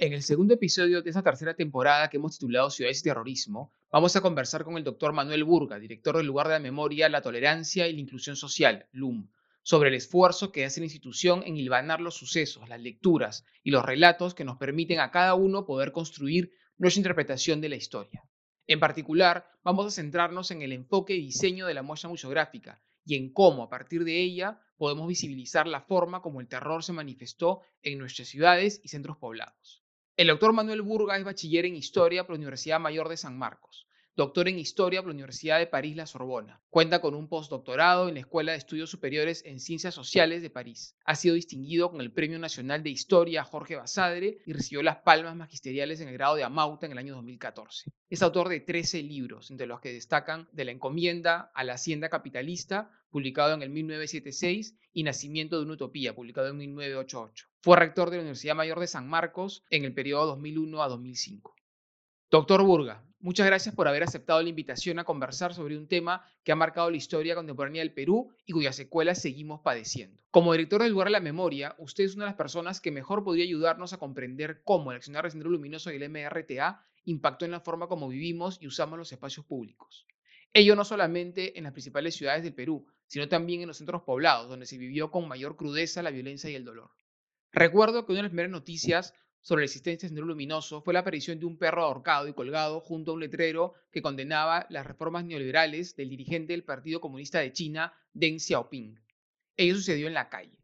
En el segundo episodio de esta tercera temporada que hemos titulado Ciudades y Terrorismo, vamos a conversar con el doctor Manuel Burga, director del lugar de la memoria, la tolerancia y la inclusión social, LUM, sobre el esfuerzo que hace la institución en hilvanar los sucesos, las lecturas y los relatos que nos permiten a cada uno poder construir nuestra interpretación de la historia. En particular, vamos a centrarnos en el enfoque y diseño de la muestra museográfica y en cómo, a partir de ella, podemos visibilizar la forma como el terror se manifestó en nuestras ciudades y centros poblados. El doctor Manuel Burga es bachiller en Historia por la Universidad Mayor de San Marcos, doctor en Historia por la Universidad de París-La Sorbona. Cuenta con un postdoctorado en la Escuela de Estudios Superiores en Ciencias Sociales de París. Ha sido distinguido con el Premio Nacional de Historia Jorge Basadre y recibió las palmas magisteriales en el grado de Amauta en el año 2014. Es autor de 13 libros, entre los que destacan De la encomienda a la hacienda capitalista, publicado en el 1976, y Nacimiento de una utopía, publicado en 1988. Fue rector de la Universidad Mayor de San Marcos en el periodo 2001 a 2005. Doctor Burga, muchas gracias por haber aceptado la invitación a conversar sobre un tema que ha marcado la historia contemporánea del Perú y cuyas secuelas seguimos padeciendo. Como director del lugar de la memoria, usted es una de las personas que mejor podría ayudarnos a comprender cómo el accionar de Sendero Luminoso y el MRTA impactó en la forma como vivimos y usamos los espacios públicos. Ello no solamente en las principales ciudades del Perú, sino también en los centros poblados, donde se vivió con mayor crudeza la violencia y el dolor. Recuerdo que una de las primeras noticias sobre la existencia de Sendero Luminoso fue la aparición de un perro ahorcado y colgado junto a un letrero que condenaba las reformas neoliberales del dirigente del Partido Comunista de China, Deng Xiaoping. Ello sucedió en la calle.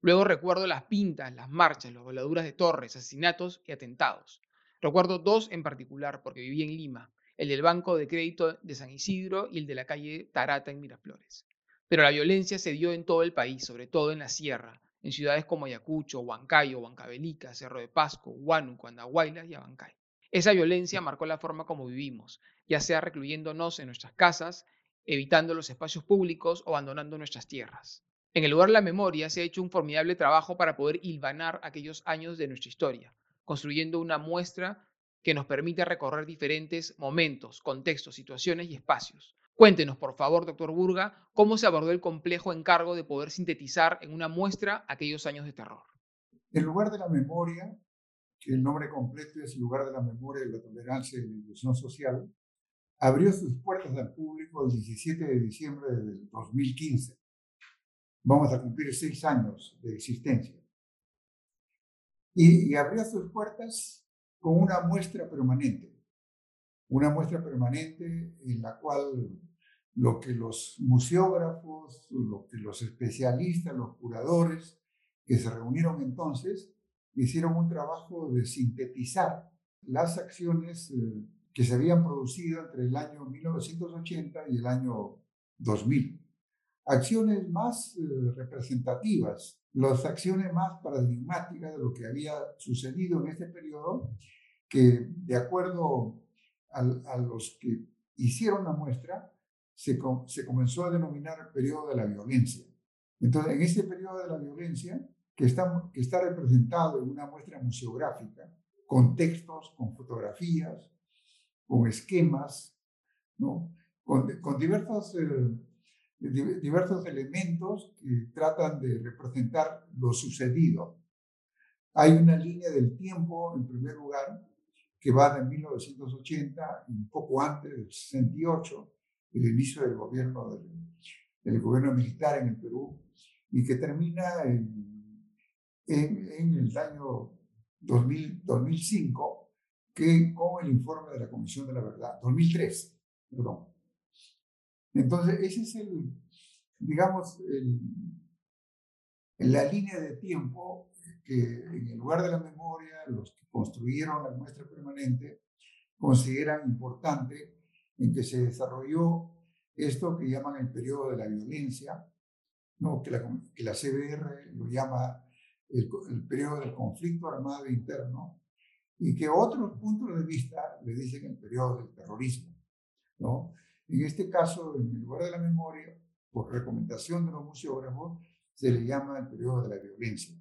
Luego recuerdo las pintas, las marchas, las voladuras de torres, asesinatos y atentados. Recuerdo dos en particular porque viví en Lima, el del Banco de Crédito de San Isidro y el de la calle Tarata en Miraflores. Pero la violencia se dio en todo el país, sobre todo en la sierra, en ciudades como Ayacucho, Huancayo, Huancavelica, Cerro de Pasco, Huánuco, Andahuaylas y Abancay. Esa violencia marcó la forma como vivimos, ya sea recluyéndonos en nuestras casas, evitando los espacios públicos o abandonando nuestras tierras. En el lugar de la memoria se ha hecho un formidable trabajo para poder hilvanar aquellos años de nuestra historia, construyendo una muestra que nos permite recorrer diferentes momentos, contextos, situaciones y espacios, Cuéntenos, por favor, doctor Burga, cómo se abordó el complejo encargo de poder sintetizar en una muestra aquellos años de terror. El lugar de la memoria, que el nombre completo es lugar de la memoria, de la tolerancia y la inclusión social, abrió sus puertas al público el 17 de diciembre del 2015. Vamos a cumplir seis años de existencia. Y, y abrió sus puertas con una muestra permanente una muestra permanente en la cual lo que los museógrafos, lo que los especialistas, los curadores que se reunieron entonces, hicieron un trabajo de sintetizar las acciones eh, que se habían producido entre el año 1980 y el año 2000. Acciones más eh, representativas, las acciones más paradigmáticas de lo que había sucedido en este periodo, que de acuerdo a, los que hicieron la muestra, se, comenzó a denominar periodo de la violencia. Entonces, en ese periodo de la violencia, que está, representado en una muestra museográfica, con textos, con fotografías, con esquemas, ¿no? con, con diversos, eh, diversos elementos que tratan de representar lo sucedido. Hay una línea del tiempo, en primer lugar, que va de 1980, un poco antes del 68, el inicio del gobierno, del, gobierno militar en el Perú, y que termina en, en, el año 2000, 2005, que, con el informe de la Comisión de la Verdad, 2003, perdón. Entonces, ese es el, digamos, el, la línea de tiempo que en el lugar de la memoria, los que construyeron la muestra permanente consideran importante en que se desarrolló esto que llaman el periodo de la violencia, ¿no? que, la, que la CBR lo llama el, el periodo del conflicto armado interno, y que otros puntos de vista le dicen el periodo del terrorismo. ¿no? En este caso, en el lugar de la memoria, por recomendación de los museógrafos, se le llama el periodo de la violencia.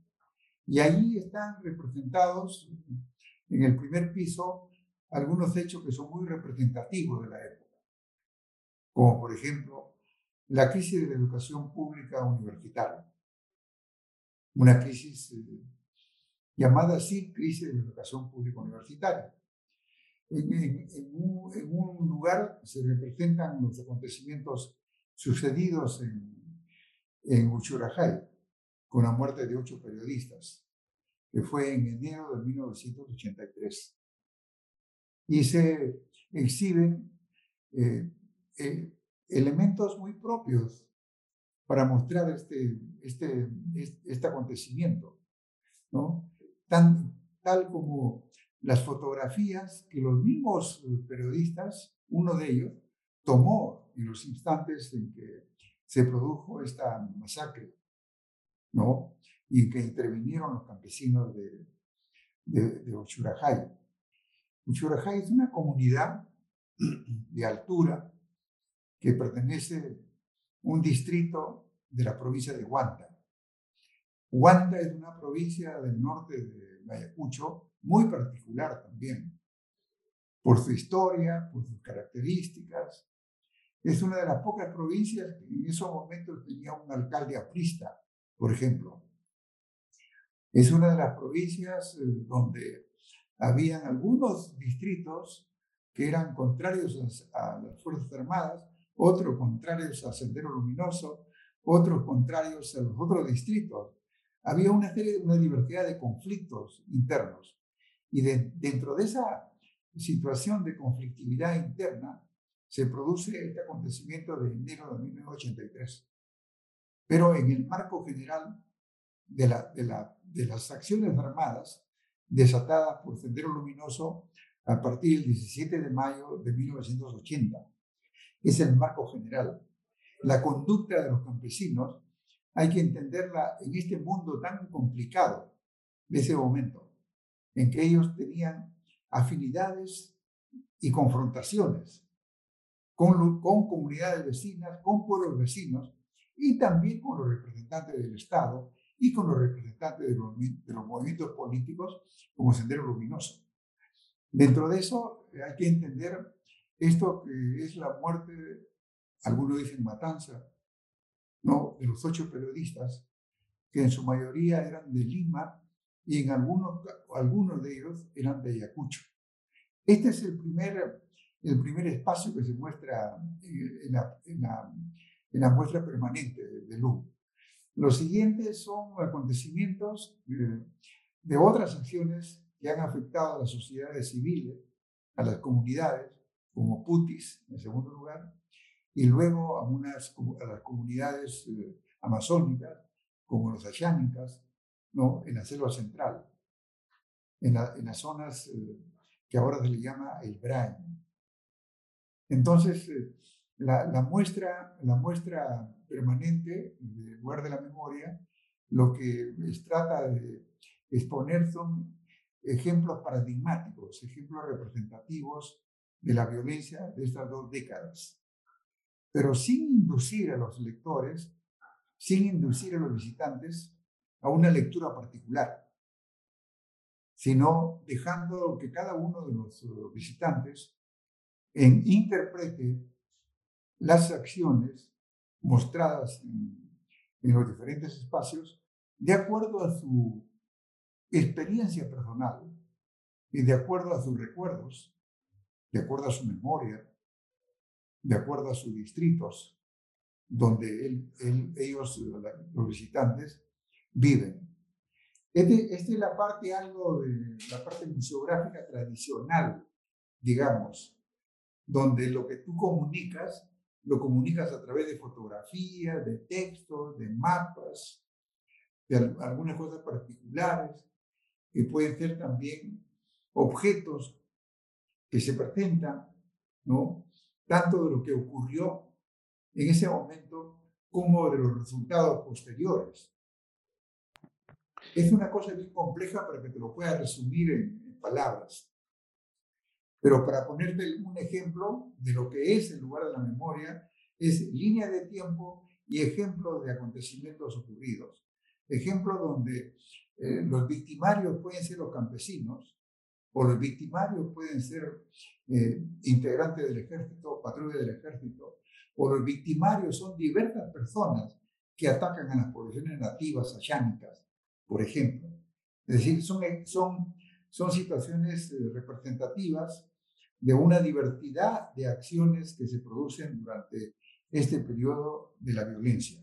Y ahí están representados en el primer piso algunos hechos que son muy representativos de la época, como por ejemplo la crisis de la educación pública universitaria, una crisis eh, llamada así crisis de la educación pública universitaria. En, un, lugar se representan los acontecimientos sucedidos en, en Uchurajay, con la muerte de ocho periodistas, que fue en enero de 1983. Y se exhiben eh, eh, elementos muy propios para mostrar este, este, este, acontecimiento, ¿no? Tal como las fotografías que los mismos periodistas, uno de ellos, tomó en los instantes en que se produjo esta masacre, ¿no? Y que intervinieron los campesinos de, de, de Uchurajay. Uchurajay es una comunidad de altura que pertenece un distrito de la provincia de Huanta. Huanta es una provincia del norte de Ayacucho muy particular también, por su historia, por sus características. Es una de las pocas provincias que en esos momentos tenía un alcalde aprista, por ejemplo. Es una de las provincias eh, donde habían algunos distritos que eran contrarios a, las Fuerzas Armadas, otros contrarios a Sendero Luminoso, otros contrarios a los otros distritos. Había una serie, una diversidad de conflictos internos. Y dentro de esa situación de conflictividad interna se produce este acontecimiento de enero de 1983. Pero en el marco general de, la, de, la, de las acciones armadas desatadas por Sendero Luminoso a partir del 17 de mayo de 1980. Es el marco general. La conducta de los campesinos hay que entenderla en este mundo tan complicado de ese momento en que ellos tenían afinidades y confrontaciones con, con comunidades vecinas, con pueblos vecinos y también con los representantes del Estado y con los representantes de los, de los movimientos políticos como Sendero Luminoso. Dentro de eso eh, hay que entender esto que es la muerte, algunos dicen matanza, ¿no? de los ocho periodistas, que en su mayoría eran de Lima y en algunos, algunos de ellos eran de Ayacucho. Este es el primer, el primer espacio que se muestra en la, en la, en la muestra permanente de Lu. Los siguientes son acontecimientos eh, de otras acciones que han afectado a las sociedades civiles, a las comunidades, como Putis, en segundo lugar, y luego a, unas, a las comunidades eh, amazónicas, como los ayánicas, ¿no? en la selva central, en, las zonas eh, que ahora se le llama el Brain. Entonces, eh, la, muestra, la muestra permanente del lugar de la memoria, lo que trata de exponer son ejemplos paradigmáticos, ejemplos representativos de la violencia de estas dos décadas, pero sin inducir a los lectores, sin inducir a los visitantes a una lectura particular, sino dejando que cada uno de los visitantes en, interprete las acciones mostradas en, en los diferentes espacios de acuerdo a su experiencia personal y de acuerdo a sus recuerdos, de acuerdo a su memoria, de acuerdo a sus distritos, donde él, ellos, los visitantes, viven. Este, esta es la parte, algo de la parte museográfica tradicional, digamos, donde lo que tú comunicas, lo comunicas a través de fotografías, de textos, de mapas, de algunas cosas particulares, que pueden ser también objetos que se presentan, ¿no? Tanto de lo que ocurrió en ese momento como de los resultados posteriores. Es una cosa bien compleja para que te lo pueda resumir en, palabras. Pero para ponerte un ejemplo de lo que es el lugar de la memoria, es línea de tiempo y ejemplos de acontecimientos ocurridos. Ejemplos donde eh, los victimarios pueden ser los campesinos o los victimarios pueden ser eh, integrantes del ejército, patrullas del ejército, o los victimarios son diversas personas que atacan a las poblaciones nativas ayánicas, por ejemplo. Es decir, son, son, son situaciones eh, representativas de una diversidad de acciones que se producen durante este periodo de la violencia.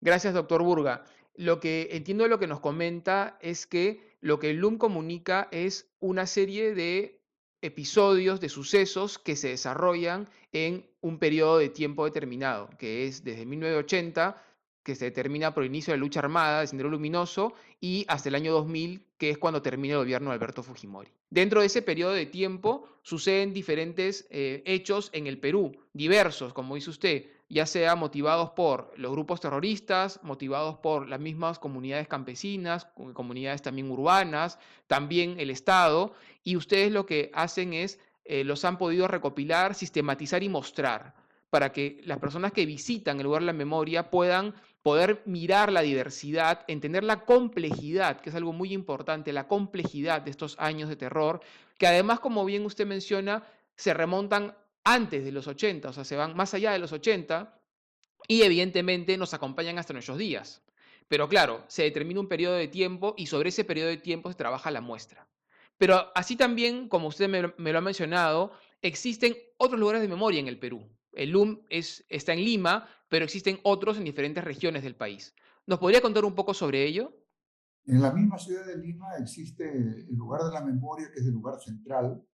Gracias, doctor Burga. Lo que entiendo de lo que nos comenta es que lo que el LUM comunica es una serie de episodios, de sucesos que se desarrollan en un periodo de tiempo determinado, que es desde 1980 que se determina por el inicio de la lucha armada de Sendero Luminoso y hasta el año 2000, que es cuando termina el gobierno de Alberto Fujimori. Dentro de ese periodo de tiempo suceden diferentes eh, hechos en el Perú, diversos, como dice usted, ya sea motivados por los grupos terroristas, motivados por las mismas comunidades campesinas, comunidades también urbanas, también el Estado, y ustedes lo que hacen es, eh, los han podido recopilar, sistematizar y mostrar para que las personas que visitan el lugar de la memoria puedan poder mirar la diversidad, entender la complejidad, que es algo muy importante, la complejidad de estos años de terror, que además, como bien usted menciona, se remontan antes de los 80, o sea, se van más allá de los 80 y evidentemente nos acompañan hasta nuestros días. Pero claro, se determina un periodo de tiempo y sobre ese periodo de tiempo se trabaja la muestra. Pero así también, como usted me, lo ha mencionado, existen otros lugares de memoria en el Perú. El LUM es, está en Lima, pero existen otros en diferentes regiones del país. ¿Nos podría contar un poco sobre ello? En la misma ciudad de Lima existe el lugar de la memoria, que es el lugar central,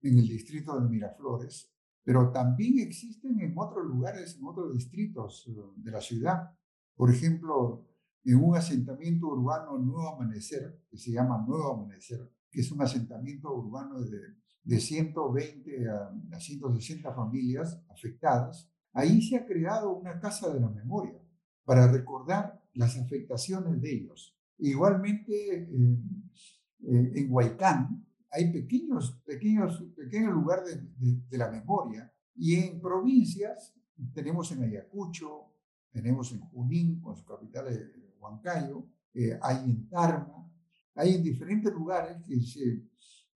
en el distrito de Miraflores, pero también existen en otros lugares, en otros distritos eh, de la ciudad. Por ejemplo, en un asentamiento urbano Nuevo Amanecer, que se llama Nuevo Amanecer, que es un asentamiento urbano de de 120 a, 160 familias afectadas, ahí se ha creado una casa de la memoria para recordar las afectaciones de ellos. Igualmente, en Huaycán hay pequeños, pequeños, pequeños lugares de, la memoria y en provincias tenemos en Ayacucho, tenemos en Junín, con su capital Huancayo, eh, hay en Tarma, hay en diferentes lugares que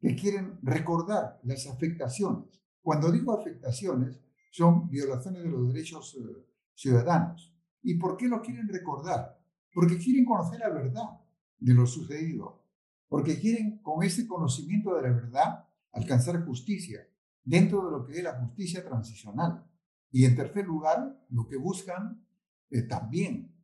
que quieren recordar las afectaciones. Cuando digo afectaciones, son violaciones de los derechos eh, ciudadanos. ¿Y por qué lo quieren recordar? Porque quieren conocer la verdad de lo sucedido, porque quieren con ese conocimiento de la verdad alcanzar justicia dentro de lo que es la justicia transicional. Y en tercer lugar, lo que buscan eh, también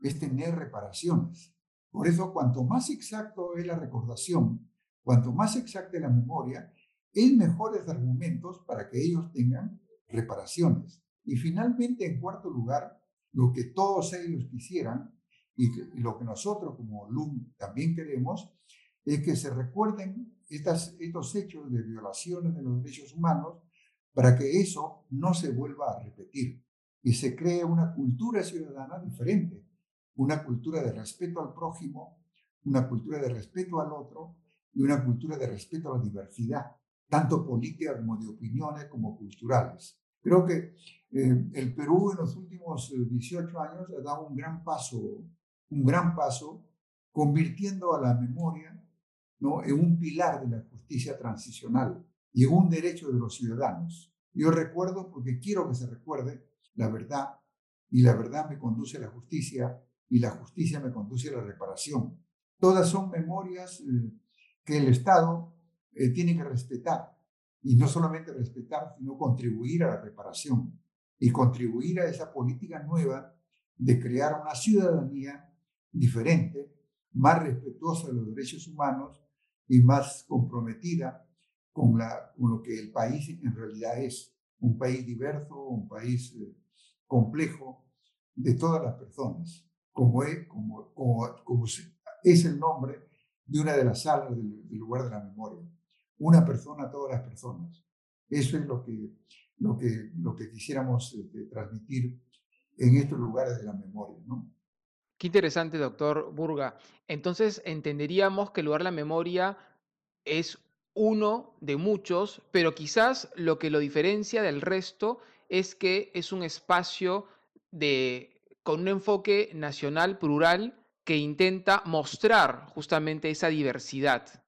es tener reparaciones. Por eso, cuanto más exacto es la recordación, Cuanto más exacta la memoria, es mejores argumentos para que ellos tengan reparaciones. Y finalmente, en cuarto lugar, lo que todos ellos quisieran y, lo que nosotros como LUM también queremos es que se recuerden estas, estos hechos de violaciones de los derechos humanos para que eso no se vuelva a repetir y se cree una cultura ciudadana diferente, una cultura de respeto al prójimo, una cultura de respeto al otro y una cultura de respeto a la diversidad, tanto política como de opiniones como culturales. Creo que eh, el Perú en los últimos 18 eh, años ha dado un gran paso, un gran paso, convirtiendo a la memoria ¿no? en un pilar de la justicia transicional y en un derecho de los ciudadanos. Yo recuerdo porque quiero que se recuerde la verdad y la verdad me conduce a la justicia y la justicia me conduce a la reparación. Todas son memorias eh, que el Estado tiene que respetar. Y no solamente respetar, sino contribuir a la reparación y contribuir a esa política nueva de crear una ciudadanía diferente, más respetuosa de los derechos humanos y más comprometida con, la, con lo que el país en realidad es. Un país diverso, un país eh, complejo de todas las personas, como es, como, como, como es el nombre de una de las salas del, lugar de la memoria. Una persona a todas las personas. Eso es lo que, lo que, lo que quisiéramos este, transmitir en estos lugares de la memoria. Qué interesante, doctor Burga. Entonces, entenderíamos que el lugar de la memoria es uno de muchos, pero quizás lo que lo diferencia del resto es que es un espacio de con un enfoque nacional plural que intenta mostrar justamente esa diversidad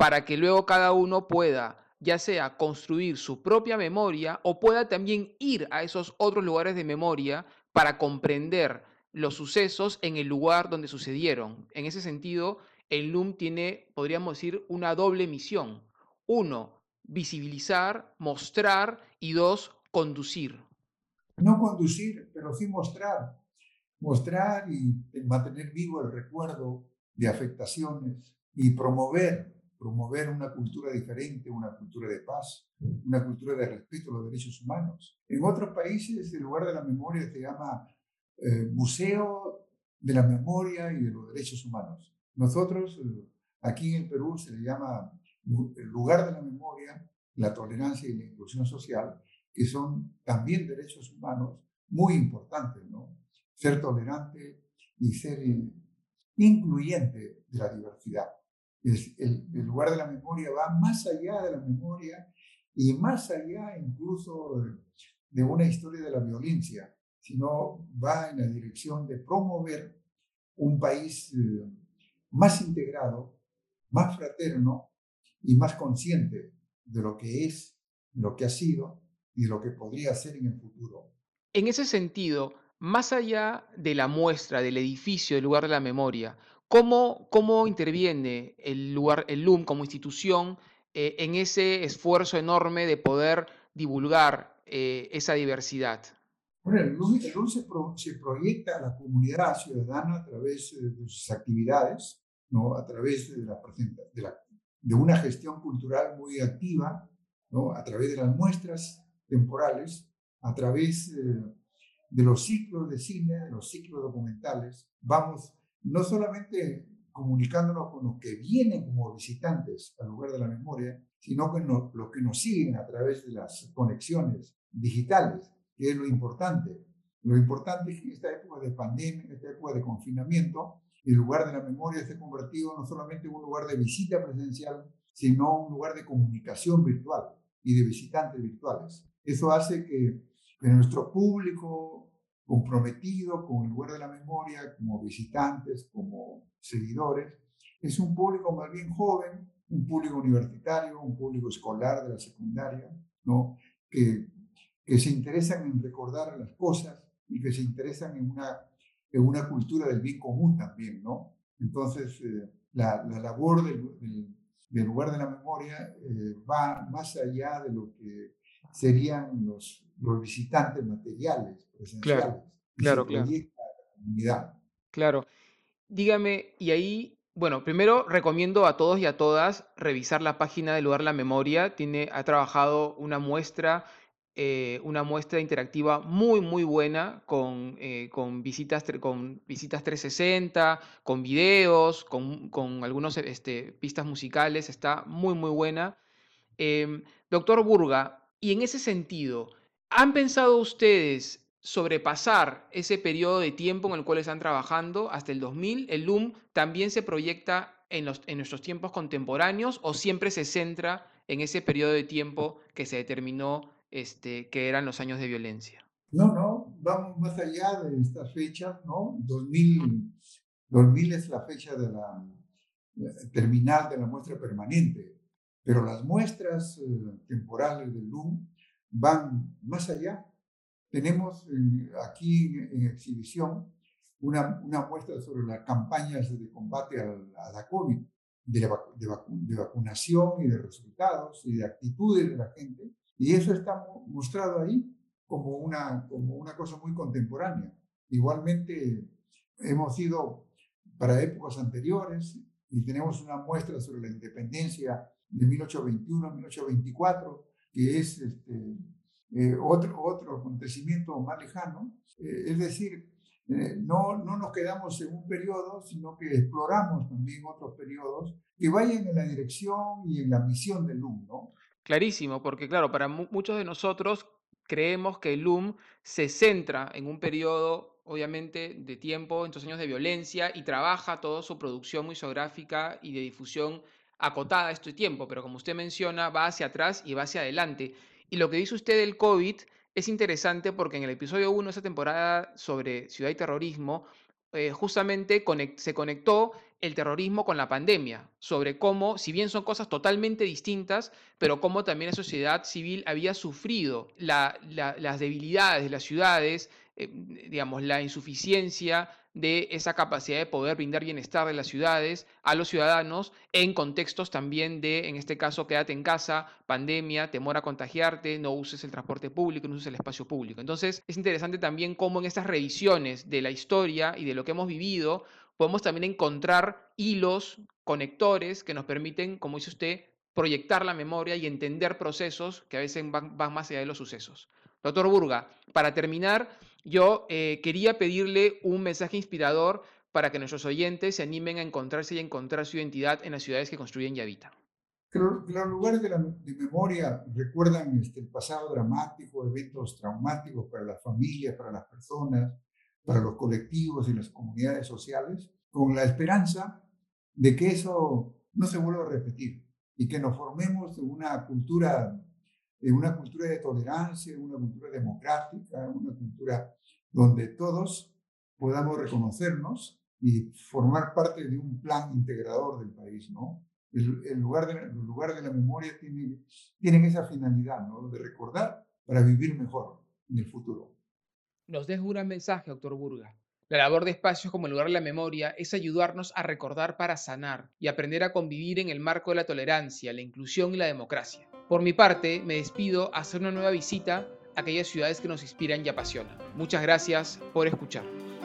para que luego cada uno pueda ya sea construir su propia memoria o pueda también ir a esos otros lugares de memoria para comprender los sucesos en el lugar donde sucedieron. En ese sentido, el LUM tiene, podríamos decir, una doble misión. Uno, visibilizar, mostrar y dos, conducir. No conducir, pero sí mostrar. Mostrar y mantener vivo el recuerdo de afectaciones y promover promover una cultura diferente, una cultura de paz, una cultura de respeto a los derechos humanos. En otros países el lugar de la memoria se llama eh, Museo de la Memoria y de los Derechos Humanos. Nosotros, eh, aquí en Perú, se le llama el lugar de la memoria, la tolerancia y la inclusión social, que son también derechos humanos muy importantes, ¿no? Ser tolerante y ser eh, incluyente de la diversidad el, lugar de la memoria va más allá de la memoria y más allá incluso de una historia de la violencia, sino va en la dirección de promover un país eh, más integrado, más fraterno y más consciente de lo que es, de lo que ha sido y de lo que podría ser en el futuro. En ese sentido, más allá de la muestra del edificio del lugar de la memoria, ¿Cómo, cómo interviene el, lugar, el LUM como institución eh, en ese esfuerzo enorme de poder divulgar eh, esa diversidad? Bueno, el LUM, se, proyecta a la comunidad ciudadana a través de sus actividades, ¿no? a través de, la, de, la, de una gestión cultural muy activa, ¿no? a través de las muestras temporales, a través eh, de los ciclos de cine, de los ciclos documentales. Vamos no solamente comunicándonos con los que vienen como visitantes al lugar de la memoria, sino con los que nos siguen a través de las conexiones digitales, que es lo importante. Lo importante es que en esta época de pandemia, en esta época de confinamiento, el lugar de la memoria se ha convertido no solamente en un lugar de visita presencial, sino un lugar de comunicación virtual y de visitantes virtuales. Eso hace que, que nuestro público comprometido con el lugar de la memoria, como visitantes, como seguidores. Es un público más bien joven, un público universitario, un público escolar de la secundaria, ¿no? que, se interesan en recordar las cosas y que se interesan en una, en una cultura del bien común también. ¿no? Entonces, eh, la, la, labor del, del, lugar de la memoria eh, va más allá de lo que serían los, los visitantes materiales, Claro, claro, claro. Claro. Dígame, y ahí, bueno, primero recomiendo a todos y a todas revisar la página del lugar La Memoria. Tiene, ha trabajado una muestra, eh, una muestra interactiva muy, muy buena con, eh, con, visitas, con visitas 360, con videos, con, con algunas este, pistas musicales. Está muy, muy buena. Em, doctor Burga, y en ese sentido, ¿han pensado ustedes sobrepasar ese periodo de tiempo en el cual están trabajando hasta el 2000? ¿El LUM también se proyecta en, nuestros tiempos contemporáneos o siempre se centra en ese periodo de tiempo que se determinó este, que eran los años de violencia? No, no, vamos más allá de esta fecha, ¿no? 2000, 2000 es la fecha de la terminal de la muestra permanente, pero las muestras eh, temporales del LUM van más allá. Tenemos aquí en, exhibición una, una, muestra sobre las campañas de combate a, la COVID, de, de, vacunación y de resultados y de actitudes de la gente. Y eso está mostrado ahí como una, como una cosa muy contemporánea. Igualmente, hemos ido para épocas anteriores y tenemos una muestra sobre la independencia de 1821-1824, que es este, eh, otro, otro acontecimiento más lejano. Eh, es decir, eh, no, no nos quedamos en un periodo, sino que exploramos también otros periodos que vayan en la dirección y en la misión del LUM, ¿no? Clarísimo, porque claro, para muchos de nosotros creemos que el LUM se centra en un periodo, obviamente, de tiempo, en estos años de violencia, y trabaja toda su producción museográfica y de difusión acotada a este tiempo, pero como usted menciona, va hacia atrás y va hacia adelante. Y lo que dice usted del COVID es interesante porque en el episodio 1 de esa temporada sobre ciudad y terrorismo, eh, justamente se conectó el terrorismo con la pandemia, sobre cómo, si bien son cosas totalmente distintas, pero cómo también la sociedad civil había sufrido las debilidades de las ciudades, eh, digamos, la insuficiencia de esa capacidad de poder brindar bienestar de las ciudades a los ciudadanos en contextos también de, en este caso, quédate en casa, pandemia, temor a contagiarte, no uses el transporte público, no uses el espacio público. Entonces, es interesante también cómo en estas revisiones de la historia y de lo que hemos vivido, podemos también encontrar hilos, conectores que nos permiten, como dice usted, proyectar la memoria y entender procesos que a veces van, van más allá de los sucesos. Doctor Burga, para terminar, yo eh, quería pedirle un mensaje inspirador para que nuestros oyentes se animen a encontrarse y a encontrar su identidad en las ciudades que construyen y habitan. Que los lugares de, memoria recuerdan este, el pasado dramático, eventos traumáticos para las familias, para las personas, para los colectivos y las comunidades sociales, con la esperanza de que eso no se vuelva a repetir y que nos formemos una cultura en una cultura de tolerancia, una cultura democrática, una cultura donde todos podamos reconocernos y formar parte de un plan integrador del país, ¿no? El, lugar, de, el lugar de la memoria tiene, tienen esa finalidad, ¿no? De recordar para vivir mejor en el futuro. Nos deja un mensaje, doctor Burga. La labor de espacios como el lugar de la memoria es ayudarnos a recordar para sanar y aprender a convivir en el marco de la tolerancia, la inclusión y la democracia. Por mi parte, me despido a hacer una nueva visita a aquellas ciudades que nos inspiran y apasionan. Muchas gracias por escucharnos.